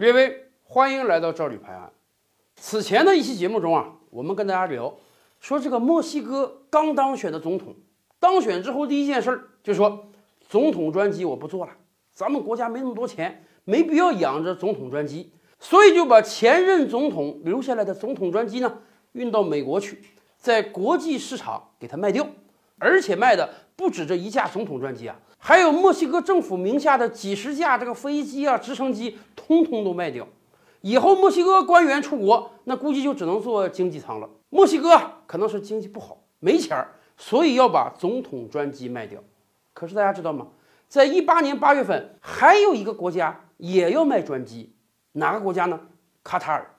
列位，欢迎来到赵吕拍案。此前的一期节目中啊，我们跟大家聊说，这个墨西哥刚当选的总统当选之后第一件事儿就说，总统专机我不做了，咱们国家没那么多钱，没必要养着总统专机，所以就把前任总统留下来的总统专机呢运到美国去，在国际市场给它卖掉，而且卖的不止这一架总统专机啊。还有墨西哥政府名下的几十架这个飞机啊、直升机，通通都卖掉。以后墨西哥官员出国，那估计就只能坐经济舱了。墨西哥可能是经济不好，没钱儿，所以要把总统专机卖掉。可是大家知道吗？在一八年八月份，还有一个国家也要卖专机，哪个国家呢？卡塔尔。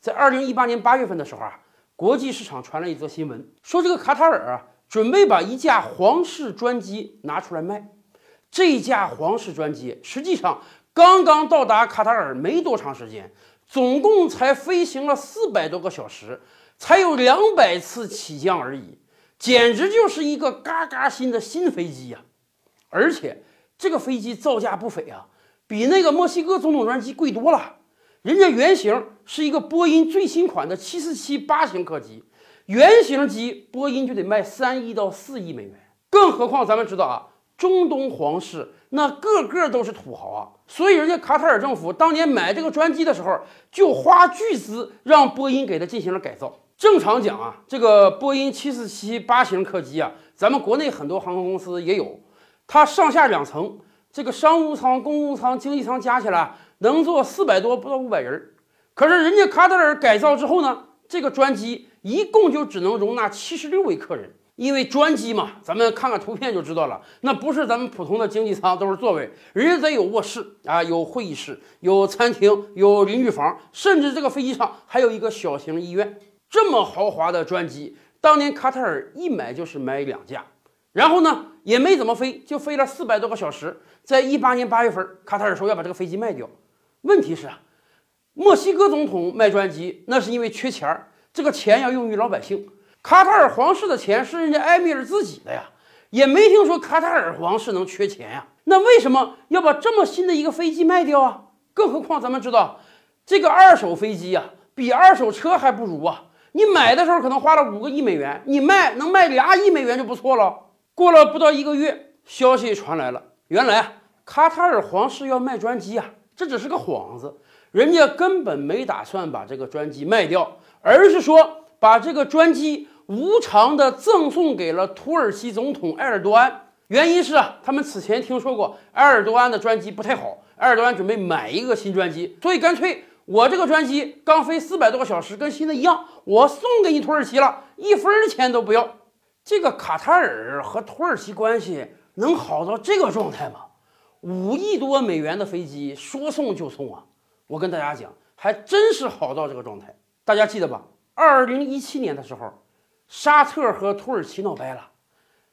在二零一八年八月份的时候啊，国际市场传来一则新闻，说这个卡塔尔啊，准备把一架皇室专机拿出来卖。这架皇室专机实际上刚刚到达卡塔尔没多长时间，总共才飞行了四百多个小时，才有两百次起降而已，简直就是一个嘎嘎新的新飞机呀！而且这个飞机造价不菲啊，比那个墨西哥总统专机贵多了。人家原型是一个波音最新款的七四七八型客机，原型机波音就得卖三亿到四亿美元，更何况咱们知道啊。中东皇室那个个都是土豪啊，所以人家卡塔尔政府当年买这个专机的时候，就花巨资让波音给它进行了改造。正常讲啊，这个波音七四七八型客机啊，咱们国内很多航空公司也有，它上下两层，这个商务舱、公务舱、经济舱加起来能坐四百多不到五百人。可是人家卡塔尔改造之后呢，这个专机一共就只能容纳七十六位客人。因为专机嘛，咱们看看图片就知道了，那不是咱们普通的经济舱，都是座位，人家得有卧室啊，有会议室，有餐厅，有淋浴房，甚至这个飞机上还有一个小型医院。这么豪华的专机，当年卡塔尔一买就是买两架，然后呢也没怎么飞，就飞了四百多个小时。在一八年八月份，卡塔尔说要把这个飞机卖掉。问题是啊，墨西哥总统卖专机，那是因为缺钱儿，这个钱要用于老百姓。卡塔尔皇室的钱是人家埃米尔自己的呀，也没听说卡塔尔皇室能缺钱呀。那为什么要把这么新的一个飞机卖掉啊？更何况咱们知道，这个二手飞机呀，比二手车还不如啊。你买的时候可能花了五个亿美元，你卖能卖俩亿美元就不错了。过了不到一个月，消息传来了，原来啊卡塔尔皇室要卖专机啊，这只是个幌子，人家根本没打算把这个专机卖掉，而是说。把这个专机无偿的赠送给了土耳其总统埃尔多安，原因是啊，他们此前听说过埃尔多安的专机不太好，埃尔多安准备买一个新专机，所以干脆我这个专机刚飞四百多个小时，跟新的一样，我送给你土耳其了，一分钱都不要。这个卡塔尔和土耳其关系能好到这个状态吗？五亿多美元的飞机说送就送啊！我跟大家讲，还真是好到这个状态，大家记得吧？二零一七年的时候，沙特和土耳其闹掰了。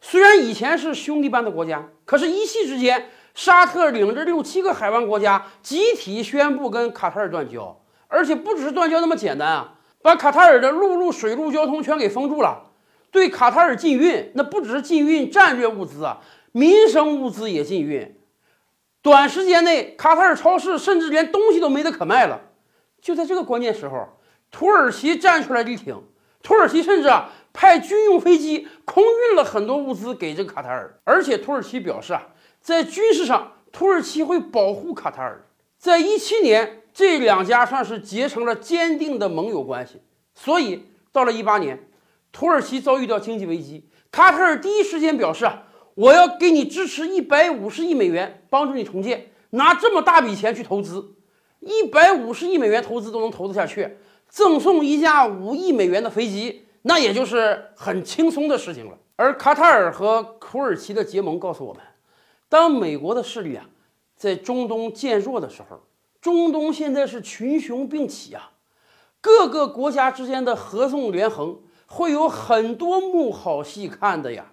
虽然以前是兄弟般的国家，可是，一夕之间，沙特领着六七个海湾国家集体宣布跟卡塔尔断交，而且不只是断交那么简单啊，把卡塔尔的陆路、水路交通全给封住了。对卡塔尔禁运，那不只是禁运战略物资啊，民生物资也禁运。短时间内，卡塔尔超市甚至连东西都没得可卖了。就在这个关键时候。土耳其站出来力挺，土耳其甚至啊派军用飞机空运了很多物资给这个卡塔尔，而且土耳其表示啊，在军事上土耳其会保护卡塔尔。在一七年，这两家算是结成了坚定的盟友关系。所以到了一八年，土耳其遭遇到经济危机，卡塔尔第一时间表示啊，我要给你支持一百五十亿美元，帮助你重建，拿这么大笔钱去投资，一百五十亿美元投资都能投得下去。赠送一架五亿美元的飞机，那也就是很轻松的事情了。而卡塔尔和土耳其的结盟告诉我们，当美国的势力啊在中东渐弱的时候，中东现在是群雄并起啊，各个国家之间的合纵连横会有很多幕好戏看的呀。